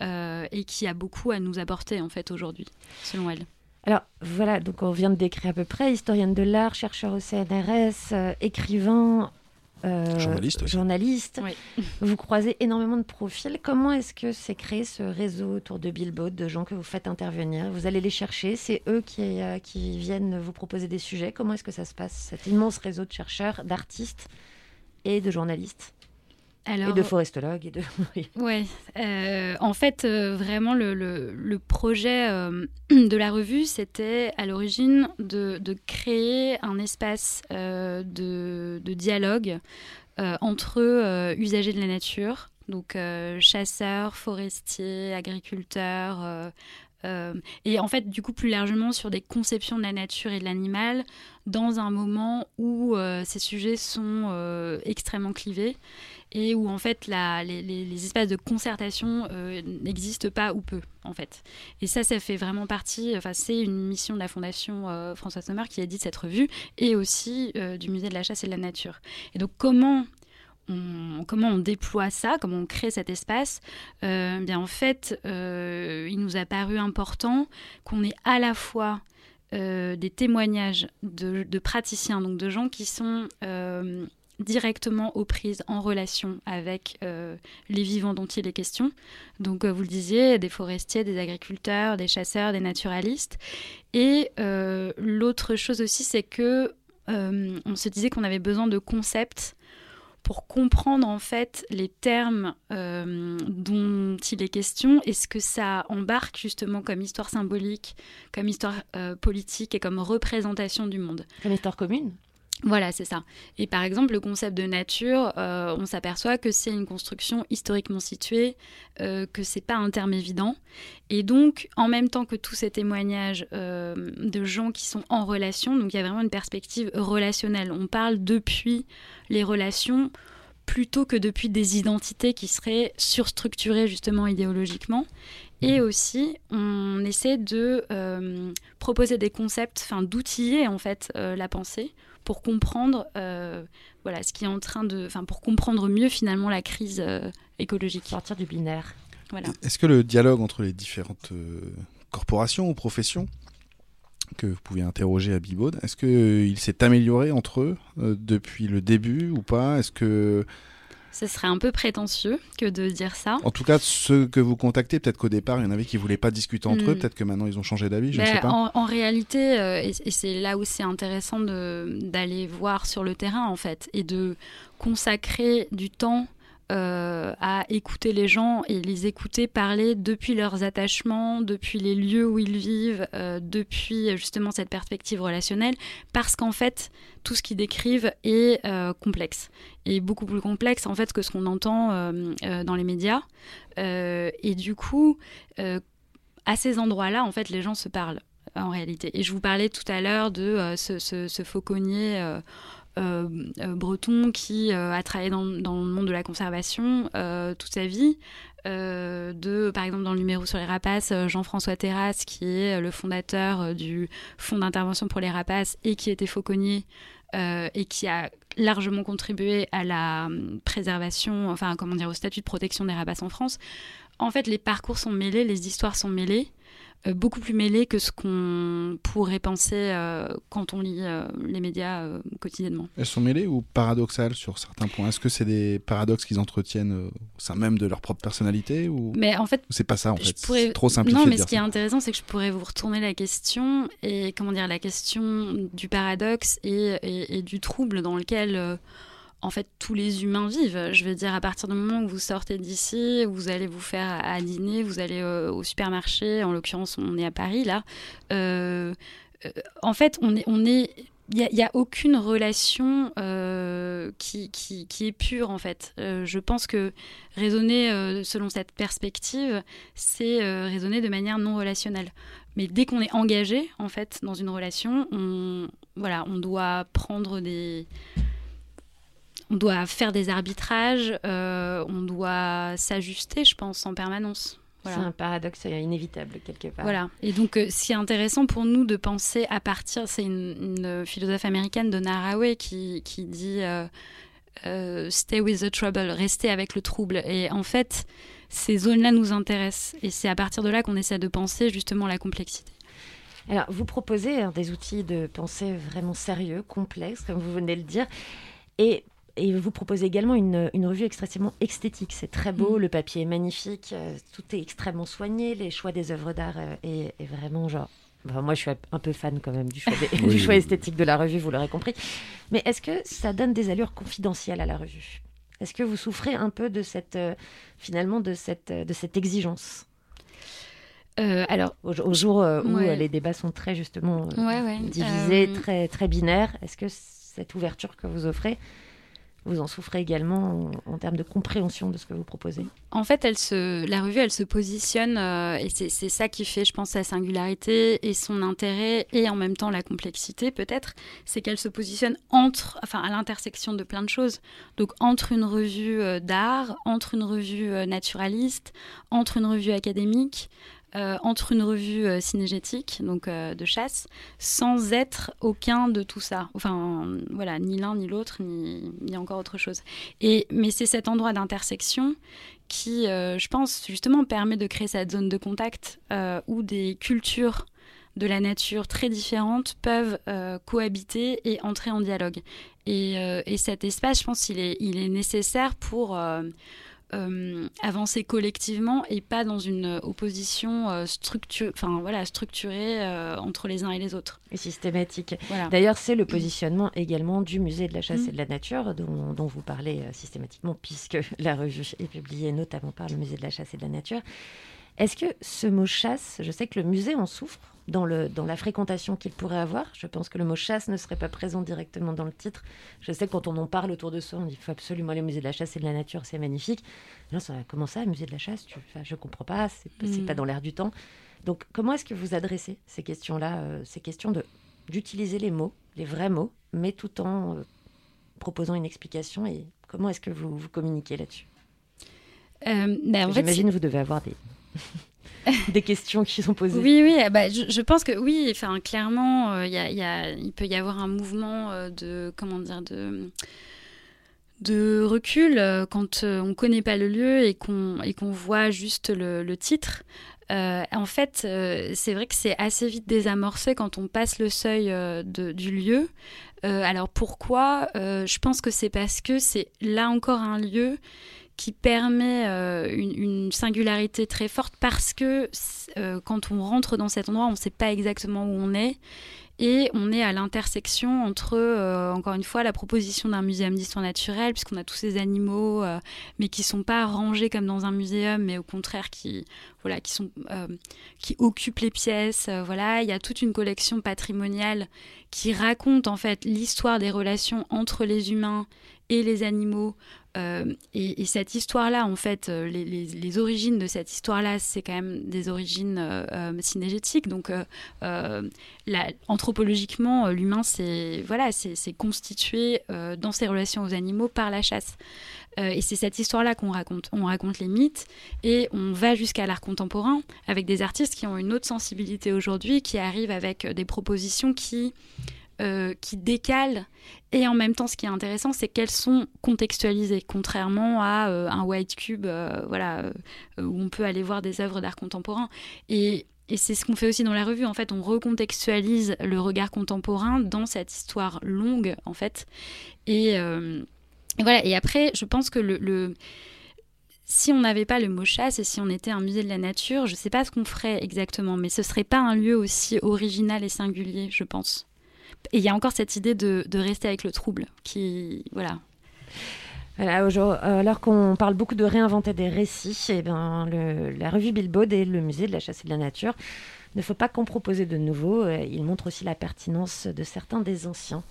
Euh, et qui a beaucoup à nous apporter en fait aujourd'hui, selon elle. Alors voilà, donc on vient de décrire à peu près, historienne de l'art, chercheur au CNRS, euh, écrivain, euh, Journaliste aussi. journaliste. Oui. Vous croisez énormément de profils. Comment est-ce que s'est créé ce réseau autour de Billboard, de gens que vous faites intervenir? Vous allez les chercher, c'est eux qui, euh, qui viennent vous proposer des sujets. Comment est-ce que ça se passe, cet immense réseau de chercheurs, d'artistes et de journalistes? Alors, et de forestologues et de... Oui. Ouais, euh, en fait, euh, vraiment, le, le- le projet euh, de la revue, c'était à l'origine de, de créer un espace de, de dialogue entre usagers de la nature, donc chasseurs, forestiers, agriculteurs, euh, et en fait, du coup, plus largement sur des conceptions de la nature et de l'animal, dans un moment où euh, ces sujets sont euh, extrêmement clivés et où en fait les, espaces de concertation euh, n'existent pas ou peu en fait. Et ça, ça fait vraiment partie, enfin c'est une mission de la Fondation euh, François Sommer qui édite cette revue et aussi euh, du Musée de la Chasse et de la Nature. Et donc comment on, comment déploie ça, comment on crée cet espace, euh, bien en fait, il nous a paru important qu'on ait à la fois des témoignages de, praticiens, donc de gens qui sont directement aux prises en relation avec euh, les vivants dont il est question. Donc, euh, vous le disiez, des forestiers, des agriculteurs, des chasseurs, des naturalistes. Et euh, l'autre chose aussi, c'est que on se disait qu'on avait besoin de concepts pour comprendre en fait les termes dont il est question et ce que ça embarque justement comme histoire symbolique, comme histoire politique et comme représentation du monde. Comme histoire commune Voilà, c'est ça. Et par exemple, le concept de nature, euh, on s'aperçoit que c'est une construction historiquement située, euh, que c'est pas un terme évident. Et donc, en même temps que tous ces témoignages euh, de gens qui sont en relation, donc il y a vraiment une perspective relationnelle. On parle depuis les relations plutôt que depuis des identités qui seraient surstructurées justement idéologiquement. Et aussi, on essaie de euh, proposer des concepts, enfin d'outiller en fait la pensée pour comprendre, euh, voilà, ce qui est en train de, enfin pour comprendre mieux finalement la crise euh, écologique. Sortir du binaire. Voilà. Est-ce que le dialogue entre les différentes euh, corporations ou professions que vous pouvez interroger à Bibaude, est-ce qu'il s'est amélioré entre eux euh, depuis le début ou pas? Est-ce que, Ce serait un peu prétentieux que de dire ça. en tout cas, ceux que vous contactez, peut-être qu'au départ, il y en avait qui voulaient pas discuter entre eux, peut-être que maintenant ils ont changé d'avis, je ne Ben, sais pas. en, en réalité, euh, et, et c'est là où c'est intéressant d'aller voir sur le terrain en fait, et de consacrer du temps euh, à écouter les gens et les écouter parler depuis leurs attachements, depuis les lieux où ils vivent, euh, depuis justement cette perspective relationnelle, parce qu'en fait, tout ce qu'ils décrivent est euh, complexe, et beaucoup plus complexe en fait que ce qu'on entend euh, euh, dans les médias. Euh, et du coup, euh, à ces endroits-là, en fait, les gens se parlent en réalité. Et je vous parlais tout à l'heure de euh, ce, fauconnier euh, euh, euh, breton qui euh, a travaillé dans, le monde de la conservation euh, toute sa vie. Euh, par exemple, dans le numéro sur les rapaces, euh, Jean-François Terrasse, qui est euh, le fondateur euh, du Fonds d'intervention pour les rapaces et qui était fauconnier euh, et qui a largement contribué à la hum, préservation, enfin, comment dire, au statut de protection des rapaces en France. En fait, les parcours sont mêlés, les histoires sont mêlées, euh, beaucoup plus mêlées que ce qu'on pourrait penser euh, quand on lit euh, les médias euh, quotidiennement. Elles sont mêlées ou paradoxales sur certains points? Est-ce que c'est des paradoxes qu'ils entretiennent euh, au sein même de leur propre personnalité ou, Mais en fait, c'est pas ça en fait? pourrais- C'est trop simplifié Non, mais ce qui est intéressant, c'est que je pourrais vous retourner la question et comment dire la question du paradoxe et, et- et du trouble dans lequel euh, en fait tous les humains vivent. Je veux dire, à partir du moment où vous sortez d'ici, vous allez vous faire à, dîner, vous allez euh, au supermarché. En l'occurrence, on est à Paris là. Euh, euh, en fait, on est, on est il n'y a, aucune relation qui, qui, est pure en fait. Je pense que raisonner selon cette perspective, c'est raisonner de manière non relationnelle. Mais dès qu'on est engagé en fait dans une relation, on, voilà, on doit prendre des, on doit faire des arbitrages, euh, on doit s'ajuster, je pense, en permanence. Voilà. C'est un paradoxe inévitable quelque part. Voilà. Et donc, euh, ce qui est intéressant pour nous de penser à partir, c'est une, une philosophe américaine, Donna Haraway, qui, qui dit euh, euh, Stay with the trouble, rester avec le trouble. Et en fait, ces zones-là nous intéressent. Et c'est à partir de là qu'on essaie de penser justement la complexité. Alors, vous proposez des outils de pensée vraiment sérieux, complexes, comme vous venez de le dire. Et, et vous proposez également une, une revue extrêmement esthétique. C'est très beau, Mm. le papier est magnifique, euh, tout est extrêmement soigné, les choix des œuvres d'art euh, est, est vraiment genre. Enfin, moi, je suis un peu fan quand même du choix, des- Oui, du choix oui. esthétique de la revue, vous l'aurez compris. Mais est-ce que ça donne des allures confidentielles à la revue? Est-ce que vous souffrez un peu de cette, euh, finalement, de cette, de cette exigence? Euh, alors, au, au jour euh, où Ouais. euh, les débats sont très justement euh, ouais, ouais. divisés, Euh, très, très binaires. Est-ce que cette ouverture que vous offrez, vous en souffrez également en, termes de compréhension de ce que vous proposez En fait, elle se, la revue, elle se positionne, euh, et c'est c'est ça qui fait, je pense, sa singularité et son intérêt, et en même temps la complexité, peut-être, c'est qu'elle se positionne entre, enfin, à l'intersection de plein de choses. Donc, entre une revue euh, d'art, entre une revue euh, naturaliste, entre une revue académique, euh, entre une revue euh, cinégétique, donc euh, de chasse, sans être aucun de tout ça. Enfin, voilà, ni l'un ni l'autre, ni, encore autre chose. Et, mais c'est cet endroit d'intersection qui, euh, je pense, justement permet de créer cette zone de contact où des cultures de la nature très différentes peuvent cohabiter et entrer en dialogue. Et, et cet espace, je pense, il est, il est nécessaire pour euh, avancer collectivement et pas dans une opposition euh, enfin, voilà, structurée euh, entre les uns et les autres. et systématique Voilà. D'ailleurs, c'est le positionnement également du musée de la chasse et de la nature dont, dont vous parlez euh, systématiquement puisque la revue est publiée notamment par le musée de la chasse et de la nature. Est-ce que ce mot chasse, je sais que le musée en souffre dans, le, dans la fréquentation qu'il pourrait avoir. Je pense que le mot chasse ne serait pas présent directement dans le titre. Je sais que quand on en parle autour de soi, on dit il faut absolument aller au musée de la chasse et de la nature, c'est magnifique. Ça, comment ça, musée de la chasse tu, enfin, Je comprends pas, c'est c'est Mm. pas dans l'air du temps. Donc, comment est-ce que vous adressez ces questions-là, euh, ces questions de d'utiliser les mots, les vrais mots, mais tout en euh, proposant une explication et comment est-ce que vous, vous communiquez là-dessus? Euh, ben, J'imagine que vous devez avoir des, des questions qui sont posées. Oui, oui, eh ben, je, pense que oui, clairement, euh, il peut y avoir un mouvement euh, de, comment dire, de, recul euh, quand on connaît pas le lieu et qu'on voit juste le, titre. En fait, c'est vrai que c'est assez vite désamorcé quand on passe le seuil du lieu. Alors pourquoi? Je pense que c'est parce que c'est là encore un lieu qui permet euh, une, singularité très forte parce que euh, quand on rentre dans cet endroit, on ne sait pas exactement où on est. Et on est à l'intersection entre, euh, encore une fois, la proposition d'un muséum d'histoire naturelle, puisqu'on a tous ces animaux, mais qui sont pas rangés comme dans un muséum, mais au contraire qui, voilà, qui sont, qui occupent les pièces. voilà, il y a toute une collection patrimoniale qui raconte en fait l'histoire des relations entre les humains et les animaux. Euh, et, et cette histoire-là, en fait, euh, les, les- les origines de cette histoire-là, c'est quand même des origines euh, euh, synégétiques. Donc, euh, anthropologiquement, l'humain, c'est voilà, c'est constitué dans ses relations aux animaux par la chasse. Et c'est cette histoire-là qu'on raconte. On raconte les mythes et on va jusqu'à l'art contemporain avec des artistes qui ont une autre sensibilité aujourd'hui, qui arrivent avec des propositions qui euh, qui décalent et en même temps, ce qui est intéressant, c'est qu'elles sont contextualisées, contrairement à euh, un white cube, euh, voilà, où on peut aller voir des œuvres d'art contemporain. Et, c'est ce qu'on fait aussi dans la revue. En fait, on recontextualise le regard contemporain dans cette histoire longue, en fait. Et, voilà. Et après, je pense que le- si on n'avait pas le mot chasse et si on était un musée de la nature, je ne sais pas ce qu'on ferait exactement, mais ce serait pas un lieu aussi original et singulier, je pense. Et il y a encore cette idée de, rester avec le trouble, qui, voilà, euh, alors qu'on parle beaucoup de réinventer des récits, eh le- la revue Bilbao et le musée de la chasse et de la nature ne faut pas qu'en proposer de nouveaux. euh, Il montre aussi la pertinence de certains des anciens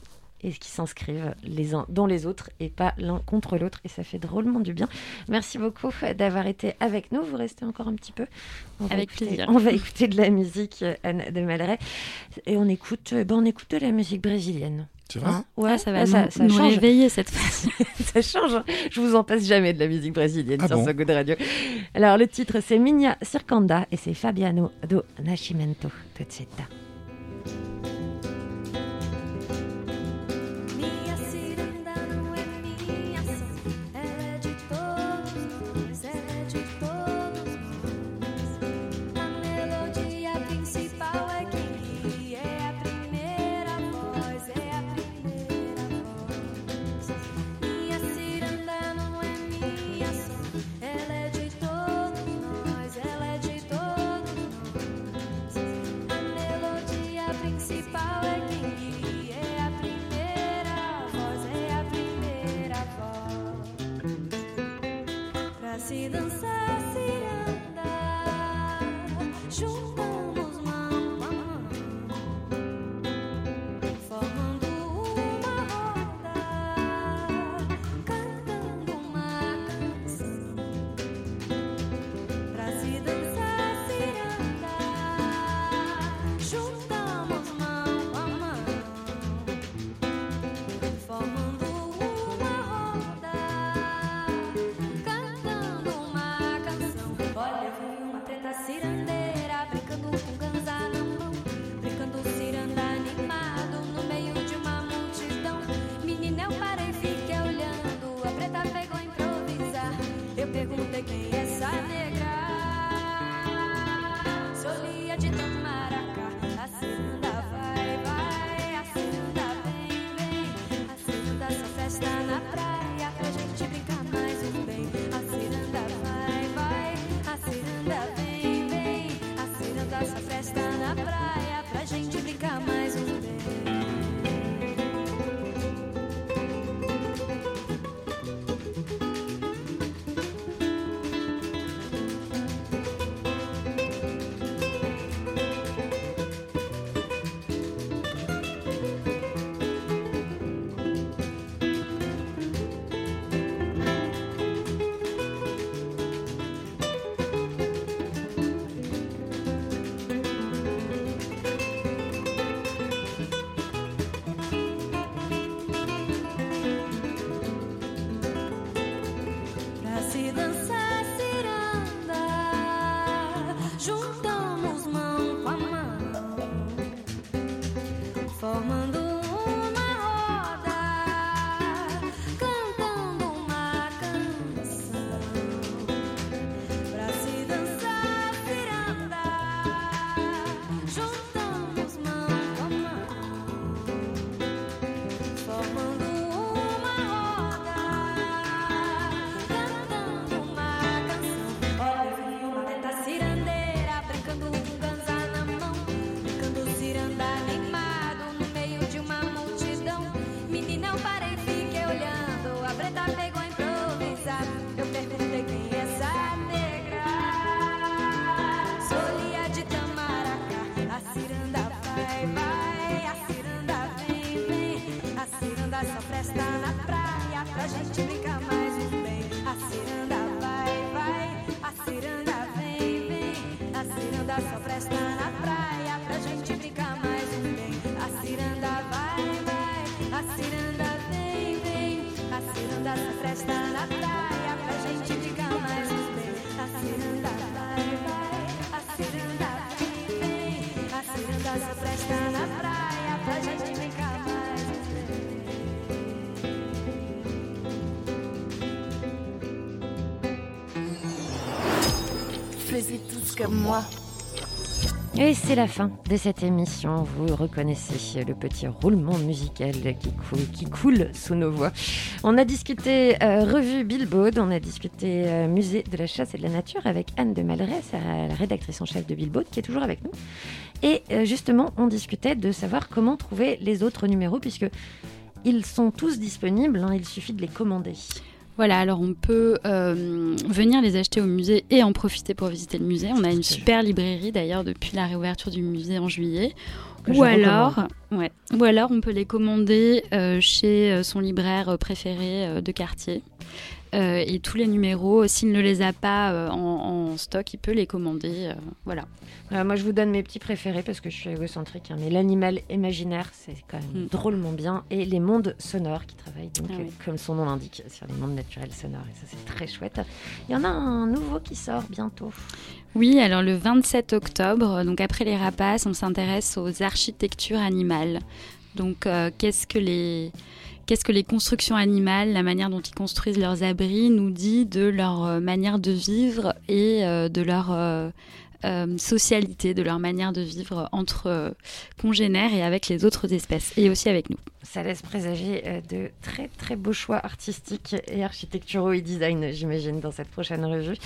et qui s'inscrivent les uns dans les autres et pas l'un contre l'autre. Et ça fait drôlement du bien. Merci beaucoup d'avoir été avec nous. Vous restez encore un petit peu. On Avec écouter- plaisir. On va écouter de la musique, euh, Anne de Malray. Et on écoute, euh, ben, on écoute de la musique brésilienne. C'est vrai Hein ouais, Ah, ça va ça, ça nous change. réveiller cette fois-ci. ça change. hein. Je vous en passe jamais de la musique brésilienne Ah sur bon ce goût de radio. Alors, le titre, c'est Minha Circanda et c'est Fabiano do Nascimento. Tout de suite. Moi. Et c'est la fin de cette émission. Vous reconnaissez le petit roulement musical qui coule, qui coule sous nos voix. On a discuté euh, revue Billboard, on a discuté euh, musée de la chasse et de la nature avec Anne de Malray, la rédactrice en chef de Billboard, qui est toujours avec nous. Et euh, justement, on discutait de savoir comment trouver les autres numéros, puisque ils sont tous disponibles, hein, il suffit de les commander. Voilà, alors on peut euh, venir les acheter au musée et en profiter pour visiter le musée. On a une super librairie d'ailleurs depuis la réouverture du musée en juillet. Ou alors, recommande. ouais. Ou alors on peut les commander euh, chez euh, son libraire préféré de quartier. Euh, et tous les numéros, s'il ne les a pas euh, en, en stock, il peut les commander. euh, voilà. Moi, je vous donne mes petits préférés parce que je suis égocentrique. hein, mais l'animal imaginaire, c'est quand même Mm. drôlement bien. Et les mondes sonores qui travaillent, donc, Ah oui. comme son nom l'indique, sur les mondes naturels sonores. Et ça, c'est très chouette. Il y en a un nouveau qui sort bientôt. Oui, alors le 27 octobre, donc après les rapaces, on s'intéresse aux architectures animales. Donc qu'est-ce que les qu'est-ce que les constructions animales, la manière dont ils construisent leurs abris nous dit de leur euh, manière de vivre et euh, de leur euh, socialité, de leur manière de vivre entre congénères et avec les autres espèces et aussi avec nous. Ça laisse présager de très très beaux choix artistiques et architecturaux et design, j'imagine, dans cette prochaine revue.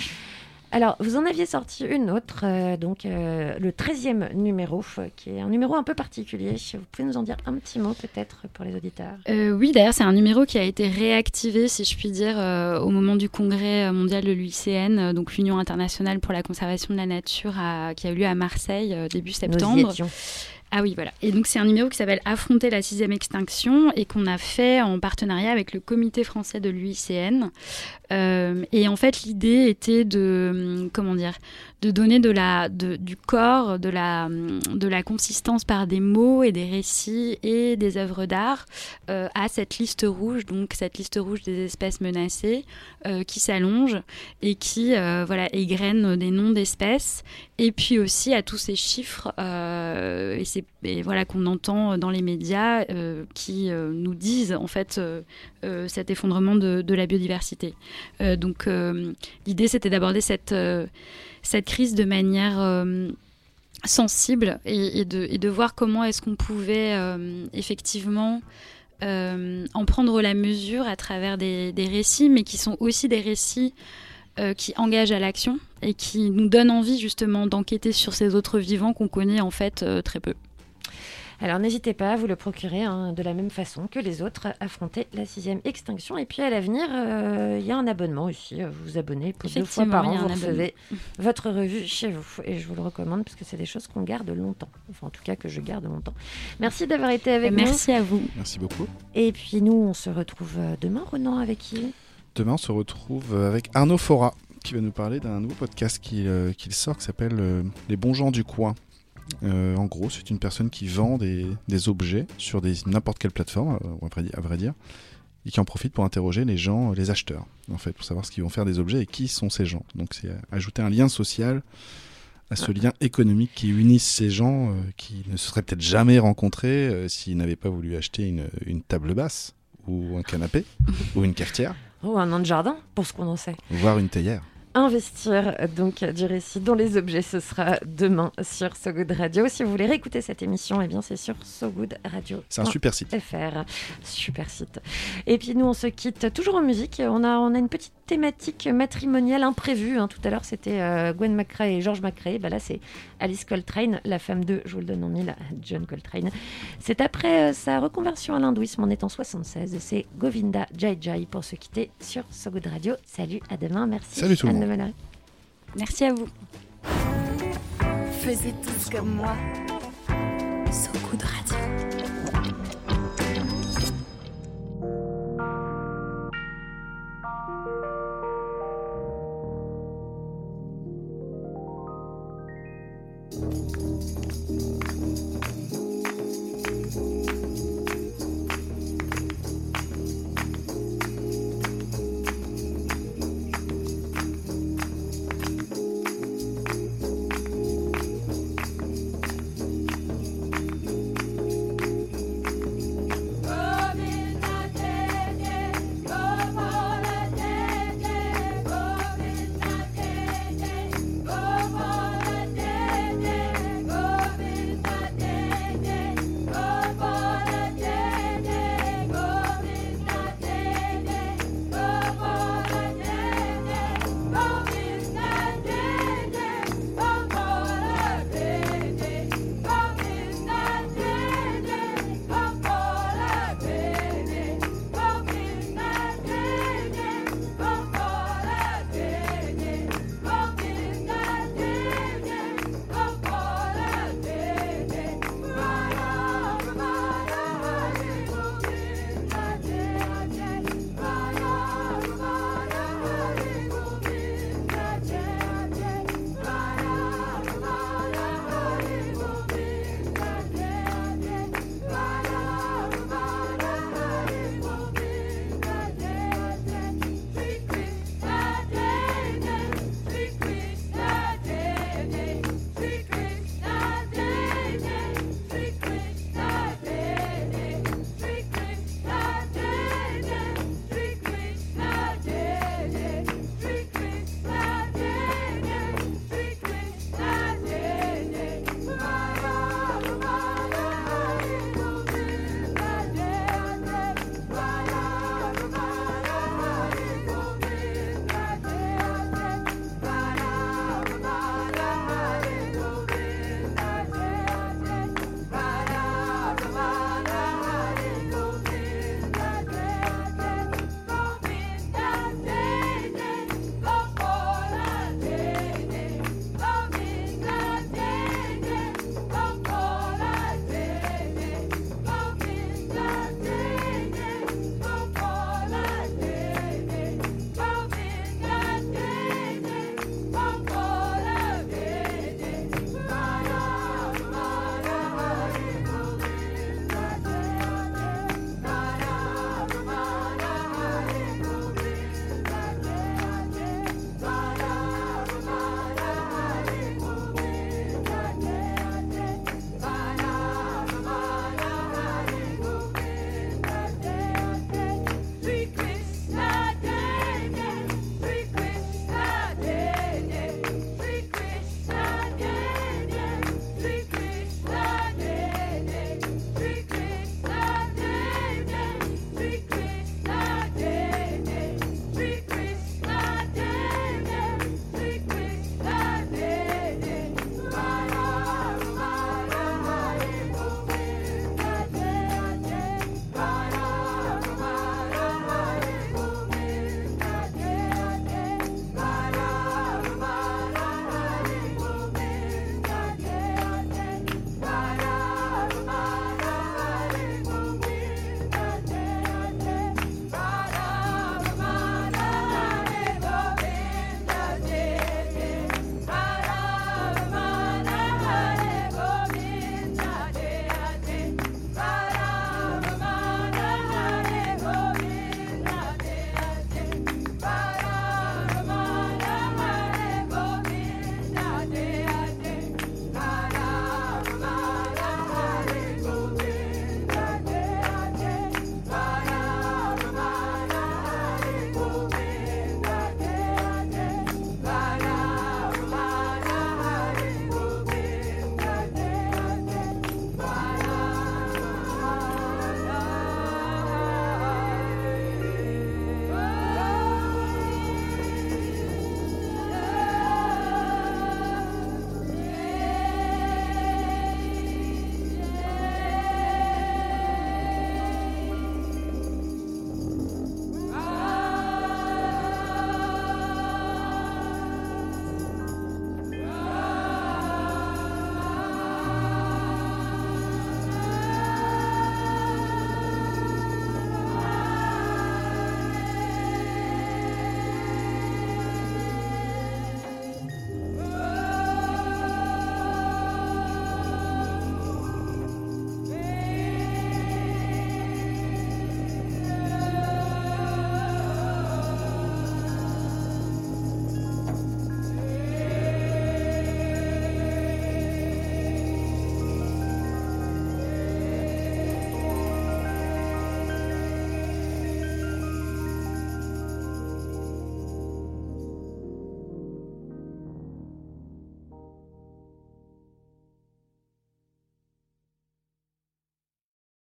Alors, vous en aviez sorti une autre, euh, donc euh, le 13e numéro, euh, qui est un numéro un peu particulier. Vous pouvez nous en dire un petit mot peut-être pour les auditeurs? Euh, oui, d'ailleurs, c'est un numéro qui a été réactivé, si je puis dire, euh, au moment du congrès mondial de l'UICN, euh, donc l'Union internationale pour la conservation de la nature, à- qui a eu lieu à Marseille euh, début Nous y septembre. étions. Ah oui, voilà. Et donc c'est un numéro qui s'appelle Affronter la sixième extinction et qu'on a fait en partenariat avec le Comité français de l'UICN. Euh, et en fait, l'idée était de, comment dire, de donner du corps, de la, consistance par des mots et des récits et des œuvres d'art euh, à cette liste rouge, donc cette liste rouge des espèces menacées euh, qui s'allonge et qui, euh, voilà, égrène des noms d'espèces et puis aussi à tous ces chiffres et, voilà qu'on entend dans les médias qui nous disent en fait cet effondrement de, de la biodiversité. Donc l'idée c'était d'aborder cette cette crise de manière euh, sensible et, de, voir comment est-ce qu'on pouvait euh, effectivement euh, en prendre la mesure à travers des, récits, mais qui sont aussi des récits qui engagent à l'action et qui nous donnent envie justement d'enquêter sur ces autres vivants qu'on connaît en fait très peu. Alors n'hésitez pas à vous le procurer hein, de la même façon que les autres, affronter la sixième extinction. Et puis à l'avenir, euh, il y a un abonnement aussi. euh, Vous vous abonnez pour deux fois par an. Vous recevez votre revue chez vous. Et je vous le recommande parce que c'est des choses qu'on garde longtemps. Enfin, en tout cas, que je garde longtemps. Merci d'avoir été avec nous. Merci à vous. Merci beaucoup. Et puis nous, on se retrouve euh, demain, Renan, avec qui? Demain, on se retrouve avec Arnaud Fora qui va nous parler d'un nouveau podcast qu'il euh, sort qui s'appelle euh, Les bons gens du coin. Euh, en gros, c'est une personne qui vend des, des objets sur n'importe quelle plateforme, euh, à vrai, dire, et qui en profite pour interroger les gens, les acheteurs, en fait, pour savoir ce qu'ils vont faire des objets et qui sont ces gens. Donc, c'est euh, ajouter un lien social à ce lien économique qui unisse ces gens euh, qui ne se seraient peut-être jamais rencontrés euh, s'ils n'avaient pas voulu acheter une, une table basse ou un canapé ou une cafetière, Oh, un an de jardin, pour ce qu'on en sait. voire une théière. Investir donc du récit dans les objets, ce sera demain sur So Good Radio. Si vous voulez réécouter cette émission, eh bien c'est sur So Good Radio. C'est un super site. FR, super site. Et puis nous, on se quitte toujours en musique. On a, on a une petite thématique matrimoniale imprévue. hein. Tout à l'heure, c'était euh, Gwen McRae et George McRae. Bah là, c'est Alice Coltrane, la femme de, je vous le donne en mille, John Coltrane. C'est après euh, sa reconversion à l'hindouisme en étant 76. Et c'est Govinda Jai Jai pour se quitter sur So Good Radio. Salut, à demain. Merci. Salut tout le monde. Merci à vous. Faisais tous comme moi. So Good Radio.